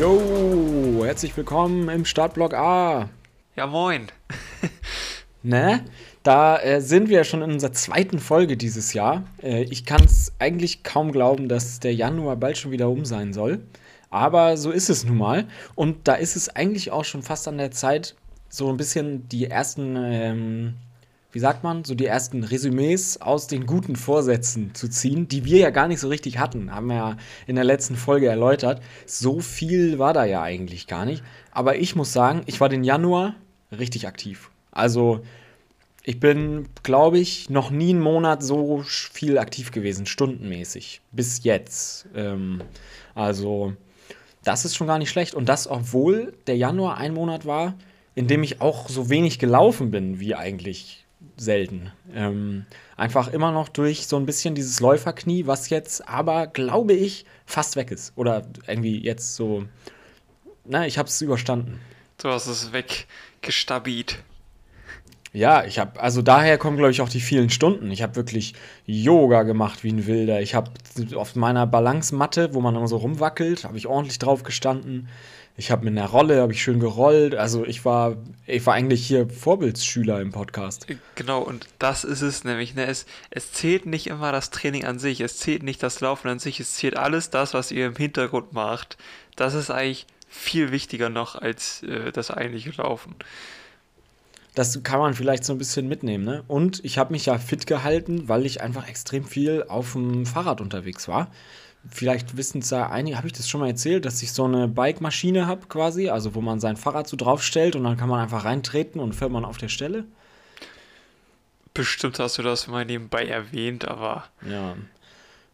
Jo, herzlich willkommen im Startblock A. Ja, moin. ne? Da äh, sind wir schon in unserer zweiten Folge dieses Jahr. Äh, ich kann es eigentlich kaum glauben, dass der Januar bald schon wieder um sein soll. Aber so ist es nun mal. Und da ist es eigentlich auch schon fast an der Zeit, so ein bisschen die ersten, ähm, wie sagt man, so die ersten Resümees aus den guten Vorsätzen zu ziehen, die wir ja gar nicht so richtig hatten. Haben wir ja in der letzten Folge erläutert. So viel war da ja eigentlich gar nicht. Aber ich muss sagen, ich war den Januar richtig aktiv. Also ich bin, glaube ich, noch nie einen Monat so viel aktiv gewesen, stundenmäßig. Bis jetzt. Ähm, also, das ist schon gar nicht schlecht. Und das, obwohl der Januar ein Monat war, in dem ich auch so wenig gelaufen bin wie eigentlich selten. Ähm, einfach immer noch durch so ein bisschen dieses Läuferknie, was jetzt aber, glaube ich, fast weg ist. Oder irgendwie jetzt so. Na, ich habe es überstanden. Du hast es weggestabiert. Ja, ich habe, also daher kommen, glaube ich, auch die vielen Stunden. Ich habe wirklich Yoga gemacht wie ein Wilder. Ich habe auf meiner Balancematte, wo man immer so rumwackelt, habe ich ordentlich drauf gestanden. Ich habe mit einer Rolle, habe ich schön gerollt. Also ich war, ich war eigentlich hier Vorbildsschüler im Podcast. Äh, genau, und das ist es nämlich. Ne? Es, es zählt nicht immer das Training an sich, es zählt nicht das Laufen an sich, es zählt alles das, was ihr im Hintergrund macht. Das ist eigentlich viel wichtiger noch als äh, das eigentliche Laufen. Das kann man vielleicht so ein bisschen mitnehmen. Ne? Und ich habe mich ja fit gehalten, weil ich einfach extrem viel auf dem Fahrrad unterwegs war. Vielleicht wissen es ja einige, habe ich das schon mal erzählt, dass ich so eine Bike-Maschine habe quasi, also wo man sein Fahrrad so draufstellt und dann kann man einfach reintreten und fährt man auf der Stelle. Bestimmt hast du das mal nebenbei erwähnt, aber. Ja.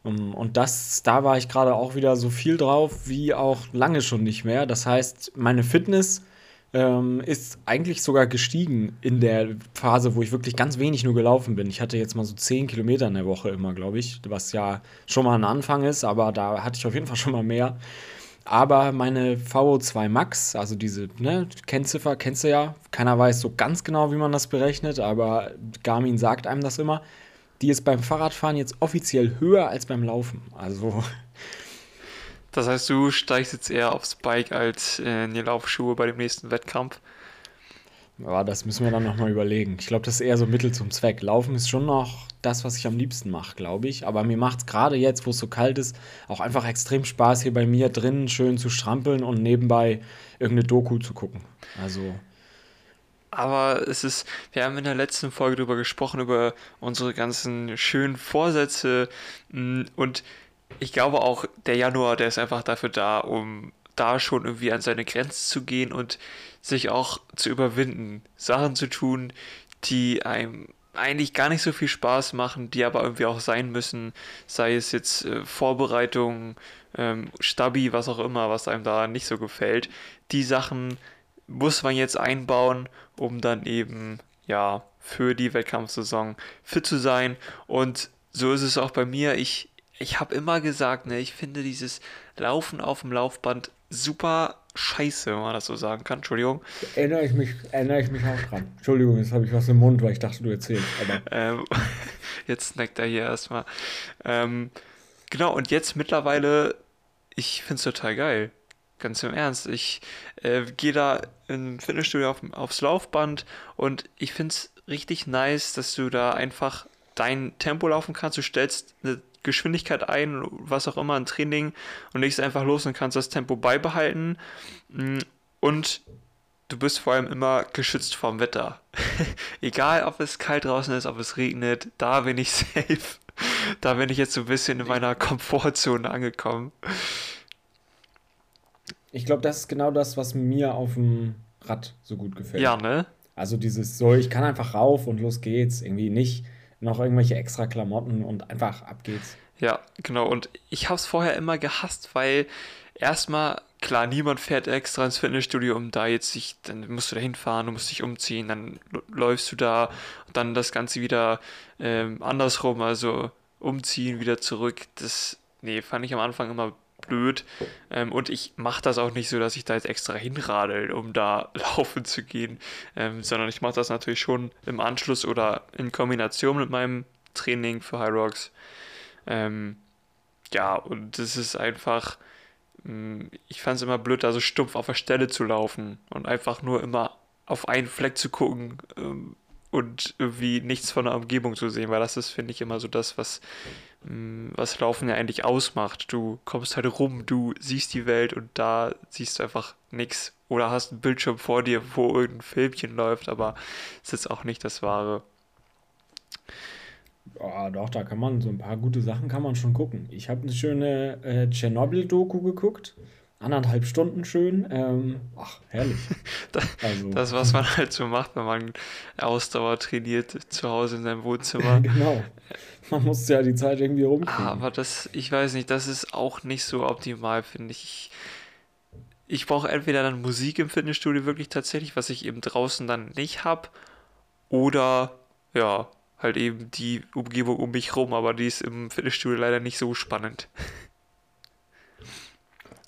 Und das, da war ich gerade auch wieder so viel drauf wie auch lange schon nicht mehr. Das heißt, meine Fitness ähm, ist eigentlich sogar gestiegen in der Phase, wo ich wirklich ganz wenig nur gelaufen bin. Ich hatte jetzt mal so 10 Kilometer in der Woche immer, glaube ich, was ja schon mal ein Anfang ist, aber da hatte ich auf jeden Fall schon mal mehr. Aber meine VO2 Max, also diese ne, Kennziffer, kennst du ja, keiner weiß so ganz genau, wie man das berechnet, aber Garmin sagt einem das immer. Die ist beim Fahrradfahren jetzt offiziell höher als beim Laufen. Also das heißt, du steigst jetzt eher aufs Bike als in die Laufschuhe bei dem nächsten Wettkampf? Ja, das müssen wir dann nochmal überlegen. Ich glaube, das ist eher so Mittel zum Zweck. Laufen ist schon noch das, was ich am liebsten mache, glaube ich. Aber mir macht es gerade jetzt, wo es so kalt ist, auch einfach extrem Spaß, hier bei mir drinnen schön zu strampeln und nebenbei irgendeine Doku zu gucken. Also. Aber es ist, wir haben in der letzten Folge darüber gesprochen, über unsere ganzen schönen Vorsätze mm, und ich glaube auch, der Januar, der ist einfach dafür da, um da schon irgendwie an seine Grenzen zu gehen und sich auch zu überwinden, Sachen zu tun, die einem eigentlich gar nicht so viel Spaß machen, die aber irgendwie auch sein müssen, sei es jetzt äh, Vorbereitung, ähm, Stabi, was auch immer, was einem da nicht so gefällt. Die Sachen muss man jetzt einbauen, um dann eben ja für die Wettkampfsaison fit zu sein und so ist es auch bei mir. Ich ich habe immer gesagt, ne, ich finde dieses Laufen auf dem Laufband super scheiße, wenn man das so sagen kann. Entschuldigung. Erinnere ich mich, erinnere ich mich auch dran. Entschuldigung, jetzt habe ich was im Mund, weil ich dachte, du erzählst. Ähm, jetzt snackt er hier erstmal. Ähm, genau, und jetzt mittlerweile, ich finde es total geil. Ganz im Ernst. Ich äh, gehe da im Fitnessstudio auf, aufs Laufband und ich finde es richtig nice, dass du da einfach dein Tempo laufen kannst. Du stellst eine Geschwindigkeit ein, was auch immer, ein Training und legst einfach los und kannst das Tempo beibehalten. Mm, und du bist vor allem immer geschützt vom Wetter. Egal, ob es kalt draußen ist, ob es regnet, da bin ich safe. da bin ich jetzt so ein bisschen in meiner Komfortzone angekommen. Ich glaube, das ist genau das, was mir auf dem Rad so gut gefällt. Ja, ne? Also dieses so, ich kann einfach rauf und los geht's. Irgendwie nicht noch irgendwelche extra Klamotten und einfach ab geht's. Ja, genau. Und ich habe es vorher immer gehasst, weil erstmal, klar, niemand fährt extra ins Fitnessstudio, um da jetzt sich, dann musst du da hinfahren, du musst dich umziehen, dann läufst du da und dann das Ganze wieder ähm, andersrum, also umziehen, wieder zurück. Das, nee, fand ich am Anfang immer blöd. Ähm, und ich mache das auch nicht so, dass ich da jetzt extra hinradel, um da laufen zu gehen, ähm, sondern ich mache das natürlich schon im Anschluss oder in Kombination mit meinem Training für High Rocks. Ähm, ja, und das ist einfach mm, ich fand es immer blöd, da so stumpf auf der Stelle zu laufen und einfach nur immer auf einen Fleck zu gucken ähm, und irgendwie nichts von der Umgebung zu sehen, weil das ist, finde ich, immer so das, was, was Laufen ja eigentlich ausmacht. Du kommst halt rum, du siehst die Welt und da siehst du einfach nichts. Oder hast einen Bildschirm vor dir, wo irgendein Filmchen läuft, aber es ist auch nicht das Wahre. Ja, doch, da kann man so ein paar gute Sachen kann man schon gucken. Ich habe eine schöne äh, Tschernobyl-Doku geguckt. Anderthalb Stunden schön. Ähm, ach, herrlich. das, also. das, was man halt so macht, wenn man Ausdauer trainiert zu Hause in seinem Wohnzimmer. genau. Man muss ja die Zeit irgendwie rumkriegen. Aber das, ich weiß nicht, das ist auch nicht so optimal, finde ich. Ich, ich brauche entweder dann Musik im Fitnessstudio wirklich tatsächlich, was ich eben draußen dann nicht habe, oder ja, halt eben die Umgebung um mich rum, aber die ist im Fitnessstudio leider nicht so spannend.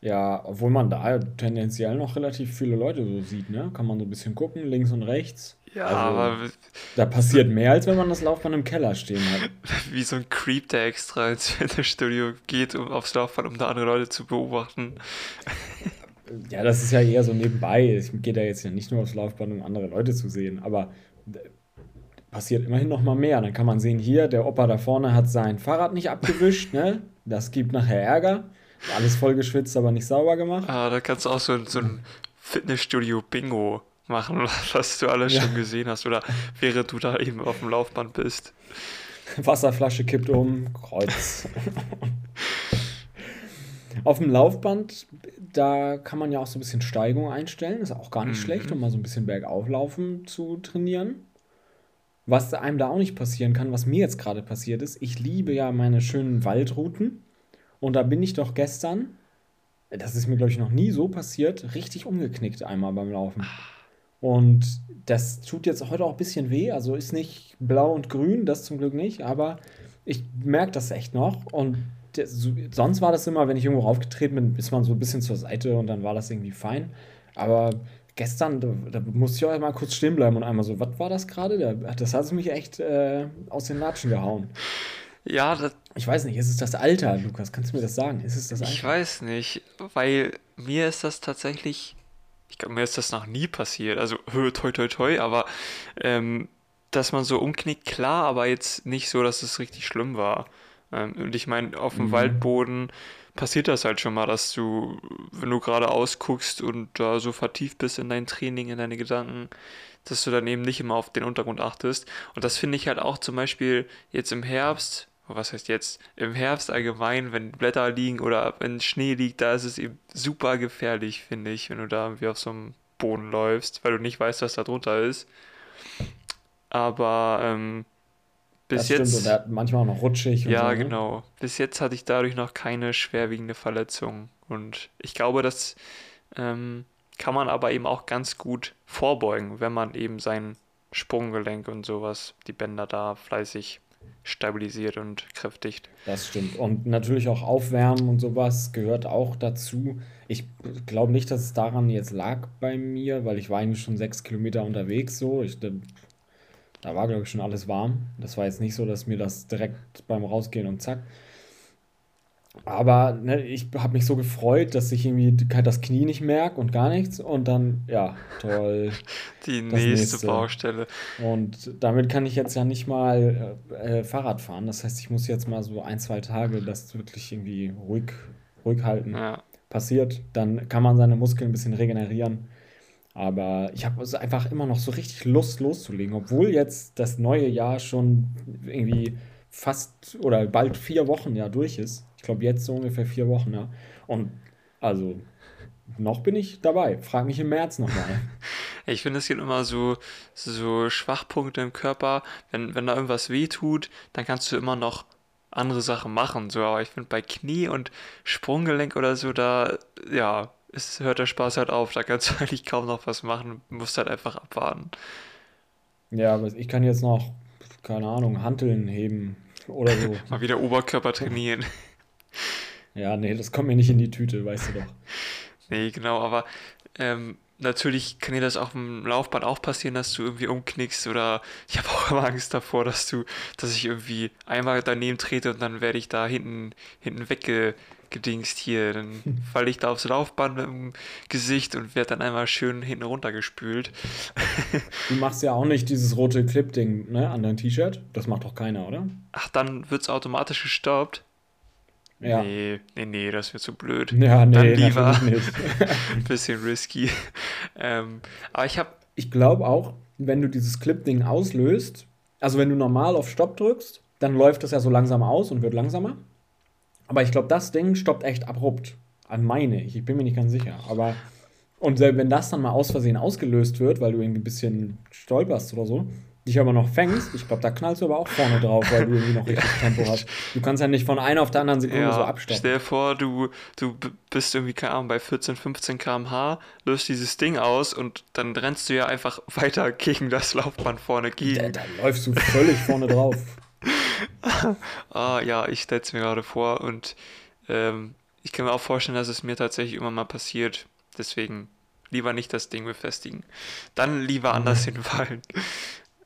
Ja, obwohl man da tendenziell noch relativ viele Leute so sieht, ne? Kann man so ein bisschen gucken, links und rechts. Ja, also, aber. Da passiert mehr, als wenn man das Laufband im Keller stehen hat. Wie so ein Creep, der extra ins Fitnessstudio geht, um aufs Laufband, um da andere Leute zu beobachten. Ja, das ist ja eher so nebenbei. Es geht ja jetzt ja nicht nur aufs Laufband, um andere Leute zu sehen, aber passiert immerhin noch mal mehr. Dann kann man sehen, hier, der Opa da vorne hat sein Fahrrad nicht abgewischt, ne? Das gibt nachher Ärger. Alles voll geschwitzt, aber nicht sauber gemacht. Ah, da kannst du auch so, so ein Fitnessstudio-Bingo machen, was du alles ja. schon gesehen hast. Oder während du da eben auf dem Laufband bist. Wasserflasche kippt um, Kreuz. auf dem Laufband, da kann man ja auch so ein bisschen Steigung einstellen. ist auch gar nicht mhm. schlecht, um mal so ein bisschen bergauflaufen zu trainieren. Was einem da auch nicht passieren kann, was mir jetzt gerade passiert ist, ich liebe ja meine schönen Waldrouten. Und da bin ich doch gestern, das ist mir, glaube ich, noch nie so passiert, richtig umgeknickt einmal beim Laufen. Und das tut jetzt heute auch ein bisschen weh. Also ist nicht blau und grün, das zum Glück nicht, aber ich merke das echt noch. Und sonst war das immer, wenn ich irgendwo raufgetreten bin, ist man so ein bisschen zur Seite und dann war das irgendwie fein. Aber gestern, da, da, musste ich auch mal kurz stehen bleiben und einmal so, was war das gerade? Das hat mich echt äh, aus den Latschen gehauen. Ja, das, ich weiß nicht, ist es das Alter, Lukas? Kannst du mir das sagen? Ist es das Alter? Ich weiß nicht, weil mir ist das tatsächlich, ich glaube, mir ist das noch nie passiert. Also, toi, toi, toi, aber ähm, dass man so umknickt, klar, aber jetzt nicht so, dass es richtig schlimm war. Ähm, und ich meine, auf dem mhm. Waldboden passiert das halt schon mal, dass du, wenn du gerade ausguckst und da so vertieft bist in dein Training, in deine Gedanken, dass du dann eben nicht immer auf den Untergrund achtest. Und das finde ich halt auch zum Beispiel jetzt im Herbst, was heißt jetzt, im Herbst allgemein, wenn Blätter liegen oder wenn Schnee liegt, da ist es eben super gefährlich, finde ich, wenn du da irgendwie auf so einem Boden läufst, weil du nicht weißt, was da drunter ist. Aber ähm, bis das jetzt. Stimmt, manchmal auch noch rutschig. ja, so, ne? genau. Bis jetzt hatte ich dadurch noch keine schwerwiegende Verletzung. Und ich glaube, das ähm, kann man aber eben auch ganz gut vorbeugen, wenn man eben sein Sprunggelenk und sowas, die Bänder da fleißig stabilisiert und kräftigt. Das stimmt. Und natürlich auch Aufwärmen und sowas gehört auch dazu. Ich glaube nicht, dass es daran jetzt lag bei mir, weil ich war eigentlich schon sechs Kilometer unterwegs so. Ich, da war, glaube ich, schon alles warm. Das war jetzt nicht so, dass mir das direkt beim Rausgehen und zack. Aber ne, ich habe mich so gefreut, dass ich irgendwie das Knie nicht merke und gar nichts. Und dann, ja, toll. Die nächste, nächste, Baustelle. Und damit kann ich jetzt ja nicht mal äh, Fahrrad fahren. Das heißt, ich muss jetzt mal so ein, zwei Tage das wirklich irgendwie ruhig, ruhig halten. Ja. Passiert. Dann kann man seine Muskeln ein bisschen regenerieren. Aber ich habe also einfach immer noch so richtig Lust loszulegen, obwohl jetzt das neue Jahr schon irgendwie fast oder bald vier Wochen ja durch ist. Ich glaube jetzt so ungefähr vier Wochen, ja. Und also noch bin ich dabei. Frag mich im März nochmal. ich finde, es gibt immer so, so Schwachpunkte im Körper. Wenn, wenn da irgendwas weh tut, dann kannst du immer noch andere Sachen machen. So, aber ich finde bei Knie und Sprunggelenk oder so, da, ja, es hört der Spaß halt auf. Da kannst du eigentlich kaum noch was machen. Du musst halt einfach abwarten. Ja, aber ich kann jetzt noch, keine Ahnung, Hanteln heben oder so. Mal wieder Oberkörper trainieren. Ja, nee, das kommt mir nicht in die Tüte, weißt du doch. Nee, genau, aber ähm, natürlich kann dir das auf dem Laufband auch passieren, dass du irgendwie umknickst oder ich habe auch immer Angst davor, dass du, dass ich irgendwie einmal daneben trete und dann werde ich da hinten, hinten wegge, gedingst hier. Dann falle ich da aufs Laufband mit dem Gesicht und werde dann einmal schön hinten runtergespült. du machst ja auch nicht dieses rote Clip-Ding ne, an dein T-Shirt. Das macht doch keiner, oder? Ach, dann wird es automatisch gestoppt. Ja. Nee, nee, nee, das wird zu blöd. Ja, nee, Dann lieber. Ein bisschen risky. Ähm, aber ich habe. Ich glaube auch, wenn du dieses Clip-Ding auslöst, also wenn du normal auf Stopp drückst, dann läuft das ja so langsam aus und wird langsamer. Aber ich glaube, das Ding stoppt echt abrupt. An meine ich. Ich bin mir nicht ganz sicher. Aber. Und wenn das dann mal aus Versehen ausgelöst wird, weil du irgendwie ein bisschen stolperst oder so, dich aber noch fängst, ich glaube, da knallst du aber auch vorne drauf, weil du irgendwie noch richtig Tempo hast. Du kannst ja nicht von einer auf der anderen Sekunde ja, so abstoppen. Stell dir vor, du, du bist irgendwie, keine Ahnung, bei 14, 15 km/h, löst dieses Ding aus und dann rennst du ja einfach weiter gegen das Laufband vorne gegen. Da, da läufst du völlig vorne drauf. ah, ja, ich stelle es mir gerade vor und ähm, ich kann mir auch vorstellen, dass es mir tatsächlich immer mal passiert. Deswegen lieber nicht das Ding befestigen. Dann lieber anders hinfallen.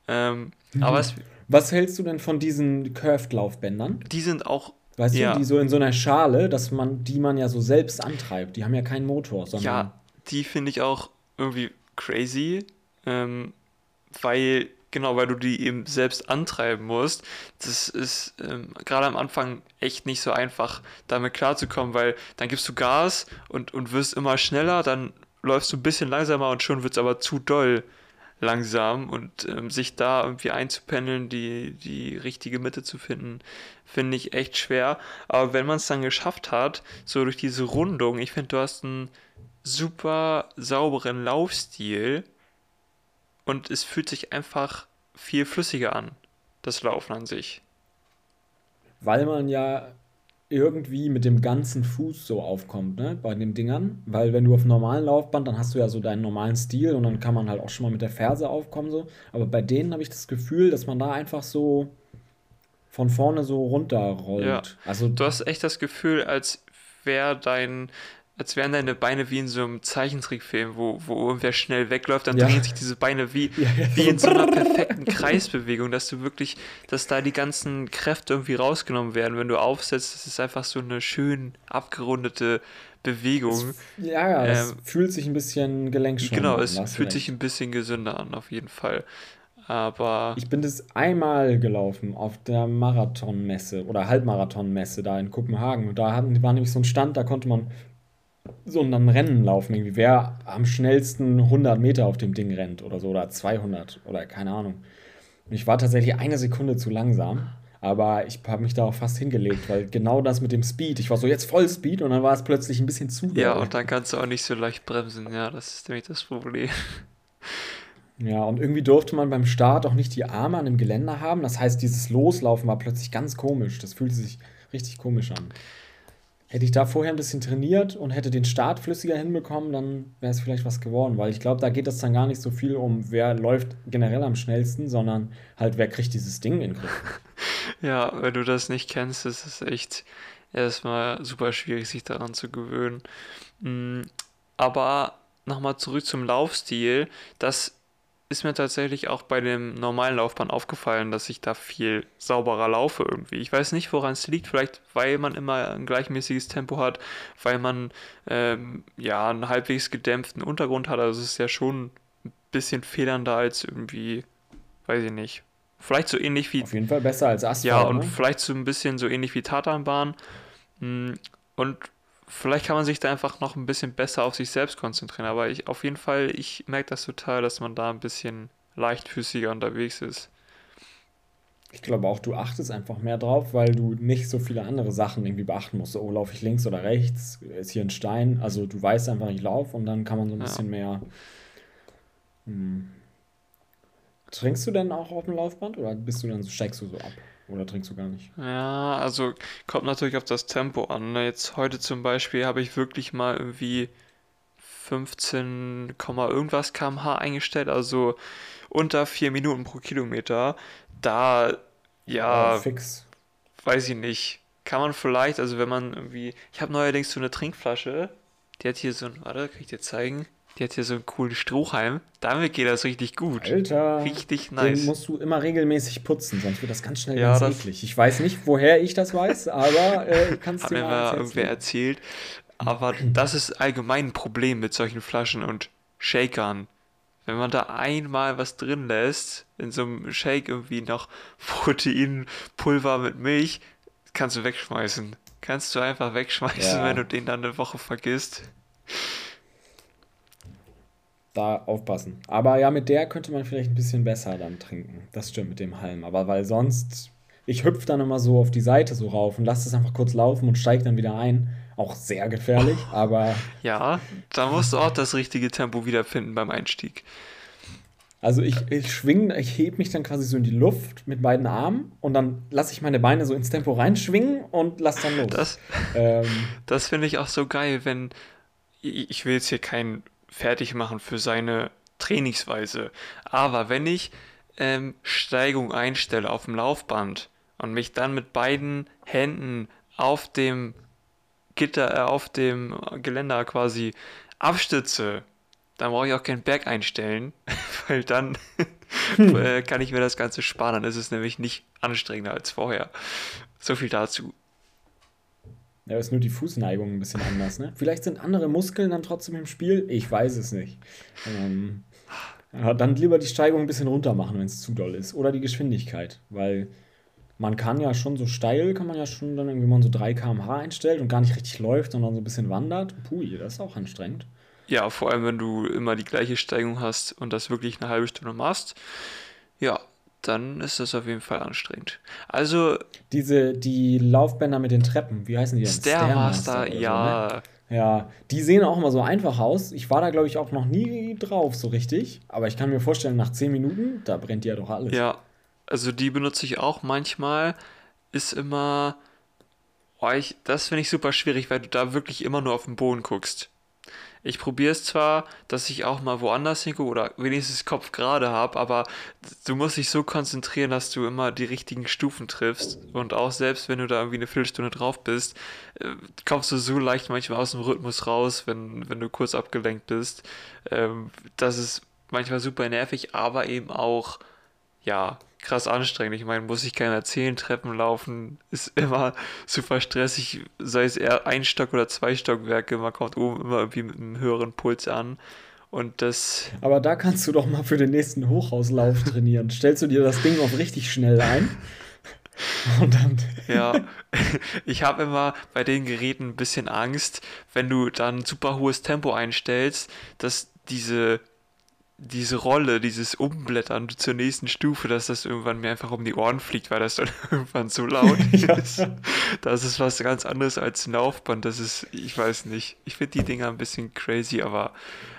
Ähm, mhm. aber es, Was hältst du denn von diesen Curved-Laufbändern? Die sind auch. Weißt ja. du, die so in so einer Schale, dass man, die man ja so selbst antreibt. Die haben ja keinen Motor, sondern. Ja, die finde ich auch irgendwie crazy. Ähm, weil, genau, weil du die eben selbst antreiben musst. Das ist ähm, gerade am Anfang echt nicht so einfach, damit klarzukommen, weil dann gibst du Gas und, und wirst immer schneller, dann läufst du ein bisschen langsamer und schon wird es aber zu doll langsam und ähm, sich da irgendwie einzupendeln, die, die richtige Mitte zu finden, finde ich echt schwer. Aber wenn man es dann geschafft hat, so durch diese Rundung, ich finde, du hast einen super sauberen Laufstil und es fühlt sich einfach viel flüssiger an, das Laufen an sich. Weil man ja irgendwie mit dem ganzen Fuß so aufkommt, ne, bei den Dingern. Weil wenn du auf normalen Laufband, dann hast du ja so deinen normalen Stil und dann kann man halt auch schon mal mit der Ferse aufkommen so. Aber bei denen habe ich das Gefühl, dass man da einfach so von vorne so runterrollt. Ja. Also du hast echt das Gefühl, als wäre dein als wären deine Beine wie in so einem Zeichentrickfilm, wo, wo irgendwer schnell wegläuft, dann ja. drehen sich diese Beine wie, ja, ja. wie in so einer perfekten Kreisbewegung, dass du wirklich, dass da die ganzen Kräfte irgendwie rausgenommen werden. Wenn du aufsetzt, das ist einfach so eine schön abgerundete Bewegung. Es, ja, ja, es ähm, fühlt sich ein bisschen gelenkschonend Genau, es fühlt sich ein bisschen gesünder an, auf jeden Fall. Aber. Ich bin das einmal gelaufen auf der Marathonmesse oder Halbmarathonmesse da in Kopenhagen. Und da war nämlich so ein Stand, da konnte man so ein Rennen laufen, irgendwie, wer am schnellsten 100 Meter auf dem Ding rennt oder so, oder 200 oder keine Ahnung. Und ich war tatsächlich eine Sekunde zu langsam, aber ich habe mich da auch fast hingelegt, weil genau das mit dem Speed, ich war so jetzt voll Speed und dann war es plötzlich ein bisschen zu. Ja, und dann kannst du auch nicht so leicht bremsen, ja, das ist nämlich das Problem. Ja, und irgendwie durfte man beim Start auch nicht die Arme an dem Geländer haben. Das heißt, dieses Loslaufen war plötzlich ganz komisch. Das fühlte sich richtig komisch an. Hätte ich da vorher ein bisschen trainiert und hätte den Start flüssiger hinbekommen, dann wäre es vielleicht was geworden, weil ich glaube, da geht es dann gar nicht so viel um, wer läuft generell am schnellsten, sondern halt, wer kriegt dieses Ding in den Griff. ja, wenn du das nicht kennst, ist es echt erstmal super schwierig, sich daran zu gewöhnen. Mm, aber nochmal zurück zum Laufstil, das ist mir tatsächlich auch bei dem normalen Laufbahn aufgefallen, dass ich da viel sauberer laufe irgendwie. Ich weiß nicht, woran es liegt. Vielleicht, weil man immer ein gleichmäßiges Tempo hat, weil man ähm, ja einen halbwegs gedämpften Untergrund hat. Also es ist ja schon ein bisschen federnder als irgendwie, weiß ich nicht. Vielleicht so ähnlich wie. Auf jeden Fall besser als Asphalt. Ja, und ne? vielleicht so ein bisschen so ähnlich wie Tatanbahn. Hm, und vielleicht kann man sich da einfach noch ein bisschen besser auf sich selbst konzentrieren. Aber ich auf jeden Fall, ich merke das total, dass man da ein bisschen leichtfüßiger unterwegs ist. Ich glaube auch, du achtest einfach mehr drauf, weil du nicht so viele andere Sachen irgendwie beachten musst. Oh, laufe ich links oder rechts? Ist hier ein Stein? Also du weißt einfach, ich laufe und dann kann man so ein ja. bisschen mehr. Hm. Trinkst du denn auch auf dem Laufband oder bist du dann so, steigst du so ab? Oder trinkst du gar nicht? Ja, also kommt natürlich auf das Tempo an. Ne? Jetzt heute zum Beispiel habe ich wirklich mal irgendwie 15, irgendwas kmh eingestellt, also unter 4 Minuten pro Kilometer. Da, ja, oh, fix. weiß ich nicht. Kann man vielleicht, also wenn man irgendwie, ich habe neuerdings so eine Trinkflasche, die hat hier so ein, warte, kann ich dir zeigen? Die hat hier so einen coolen Strohhalm. Damit geht das richtig gut. Alter, Richtig den nice. musst du immer regelmäßig putzen, sonst wird das ganz schnell Ja, ganz eklig. Ich weiß nicht, woher ich das weiß, aber äh, ich kann es Hat dir mir mal irgendwer erzählt. Aber das ist allgemein ein Problem mit solchen Flaschen und Shakern. Wenn man da einmal was drin lässt, in so einem Shake irgendwie noch Proteinpulver mit Milch, kannst du wegschmeißen. Kannst du einfach wegschmeißen, Ja. wenn du den dann eine Woche vergisst. Da aufpassen. Aber ja, mit der könnte man vielleicht ein bisschen besser dann trinken. Das stimmt mit dem Halm. Aber weil sonst, ich hüpfe dann immer so auf die Seite so rauf und lasse es einfach kurz laufen und steige dann wieder ein. Auch sehr gefährlich, aber Ja, da musst du auch das richtige Tempo wiederfinden beim Einstieg. also ich, ich schwinge, ich heb mich dann quasi so in die Luft mit beiden Armen und dann lasse ich meine Beine so ins Tempo reinschwingen und lasse dann los. Das, ähm, Das finde ich auch so geil, wenn ich ich will jetzt hier keinen fertig machen für seine Trainingsweise, aber wenn ich ähm, Steigung einstelle auf dem Laufband und mich dann mit beiden Händen auf dem Gitter, äh, auf dem Geländer quasi abstütze, dann brauche ich auch keinen Berg einstellen, weil dann äh, kann ich mir das Ganze sparen. Dann ist es nämlich nicht anstrengender als vorher. So viel dazu. Ja, ist nur die Fußneigung ein bisschen anders, ne? Vielleicht sind andere Muskeln dann trotzdem im Spiel. Ich weiß es nicht. Ähm, dann lieber die Steigung ein bisschen runter machen, wenn es zu doll ist. Oder die Geschwindigkeit, weil man kann ja schon so steil, kann man ja schon dann irgendwie, wenn man so 3 km/h einstellt und gar nicht richtig läuft, sondern so ein bisschen wandert. Pui, das ist auch anstrengend. Ja, vor allem, wenn du immer die gleiche Steigung hast und das wirklich eine halbe Stunde machst, ja, dann ist das auf jeden Fall anstrengend. Also, Diese, die Laufbänder mit den Treppen, wie heißen die denn? Stairmaster, oder so, ne? ja, Ja, die sehen auch immer so einfach aus. Ich war da, glaube ich, auch noch nie drauf so richtig. Aber ich kann mir vorstellen, nach 10 Minuten, da brennt ja doch alles. ja, also die benutze ich auch manchmal, ist immer, oh, ich, das finde ich super schwierig, weil du da wirklich immer nur auf den Boden guckst. Ich probiere es zwar, dass ich auch mal woanders hingucke oder wenigstens Kopf gerade habe, aber du musst dich so konzentrieren, dass du immer die richtigen Stufen triffst. Und auch selbst wenn du da irgendwie eine Viertelstunde drauf bist, äh, kommst du so leicht manchmal aus dem Rhythmus raus, wenn, wenn du kurz abgelenkt bist. Ähm, das ist manchmal super nervig, aber eben auch, ja, krass anstrengend. Ich meine, muss ich keinem erzählen, Treppen laufen ist immer super stressig, sei es eher ein Stock oder zwei Stockwerke, man kommt oben immer irgendwie mit einem höheren Puls an. Und das, Aber da kannst du doch mal für den nächsten Hochhauslauf trainieren. Stellst du dir das Ding auf richtig schnell ein? Und dann. ja, ich habe immer bei den Geräten ein bisschen Angst, wenn du dann super hohes Tempo einstellst, dass diese, diese Rolle, dieses Umblättern zur nächsten Stufe, dass das irgendwann mir einfach um die Ohren fliegt, weil das dann irgendwann so laut Ja. ist. Das ist was ganz anderes als ein Laufband. Das ist, ich weiß nicht. Ich finde die Dinger ein bisschen crazy, aber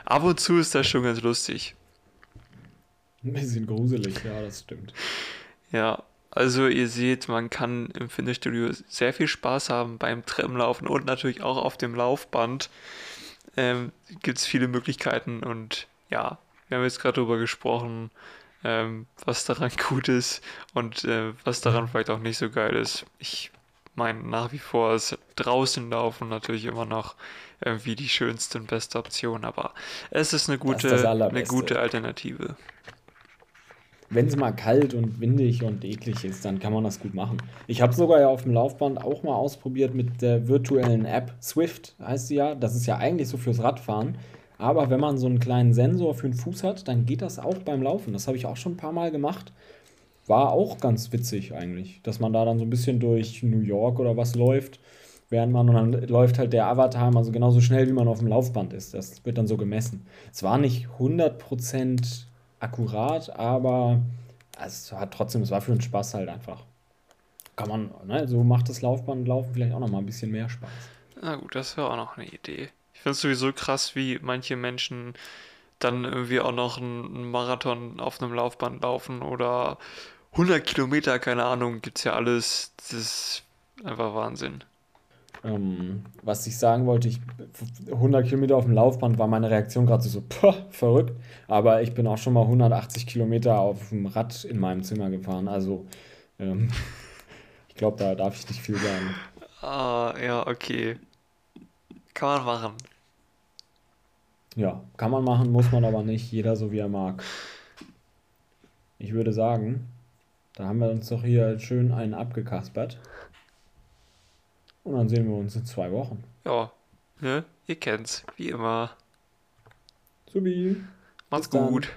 ab und zu ist das schon ganz lustig. Ein bisschen gruselig, ja, das stimmt. Ja, also ihr seht, man kann im Fitnessstudio sehr viel Spaß haben beim Treppenlaufen und natürlich auch auf dem Laufband. Ähm, Gibt es viele Möglichkeiten und ja, wir haben jetzt gerade darüber gesprochen, ähm, was daran gut ist und äh, was daran vielleicht auch nicht so geil ist. Ich meine, nach wie vor ist draußen laufen natürlich immer noch irgendwie die schönste und beste Option, aber es ist eine Das ist gute, das eine gute Alternative. Wenn es mal kalt und windig und eklig ist, dann kann man das gut machen. Ich habe sogar ja auf dem Laufband auch mal ausprobiert mit der virtuellen App Swift, heißt sie ja. Das ist ja eigentlich so fürs Radfahren. Aber wenn man so einen kleinen Sensor für den Fuß hat, dann geht das auch beim Laufen. Das habe ich auch schon ein paar Mal gemacht. War auch ganz witzig eigentlich, dass man da dann so ein bisschen durch New York oder was läuft, während man und dann läuft halt der Avatar mal so genauso schnell, wie man auf dem Laufband ist. Das wird dann so gemessen. Es war nicht 100% akkurat, aber es hat trotzdem, es war für den Spaß halt einfach. Kann man, ne, so macht das Laufbandlaufen vielleicht auch noch mal ein bisschen mehr Spaß. Na gut, das wäre auch noch eine Idee. Ich finde es sowieso krass, wie manche Menschen dann irgendwie auch noch einen Marathon auf einem Laufband laufen oder 100 Kilometer, keine Ahnung, gibt's ja alles. Das ist einfach Wahnsinn. Ähm, was ich sagen wollte, ich 100 Kilometer auf dem Laufband war meine Reaktion gerade so, poh, verrückt. Aber ich bin auch schon mal 180 Kilometer auf dem Rad in meinem Zimmer gefahren. Also, ähm, ich glaube, da darf ich nicht viel sagen. Ah, ja, okay. Kann man machen. Ja, kann man machen, muss man aber nicht. Jeder so wie er mag. Ich würde sagen, da haben wir uns doch hier schön einen abgekaspert. Und dann sehen wir uns in zwei Wochen. Ja, ne? Ihr kennt's, wie immer. Subi. Macht's Bis dann. gut.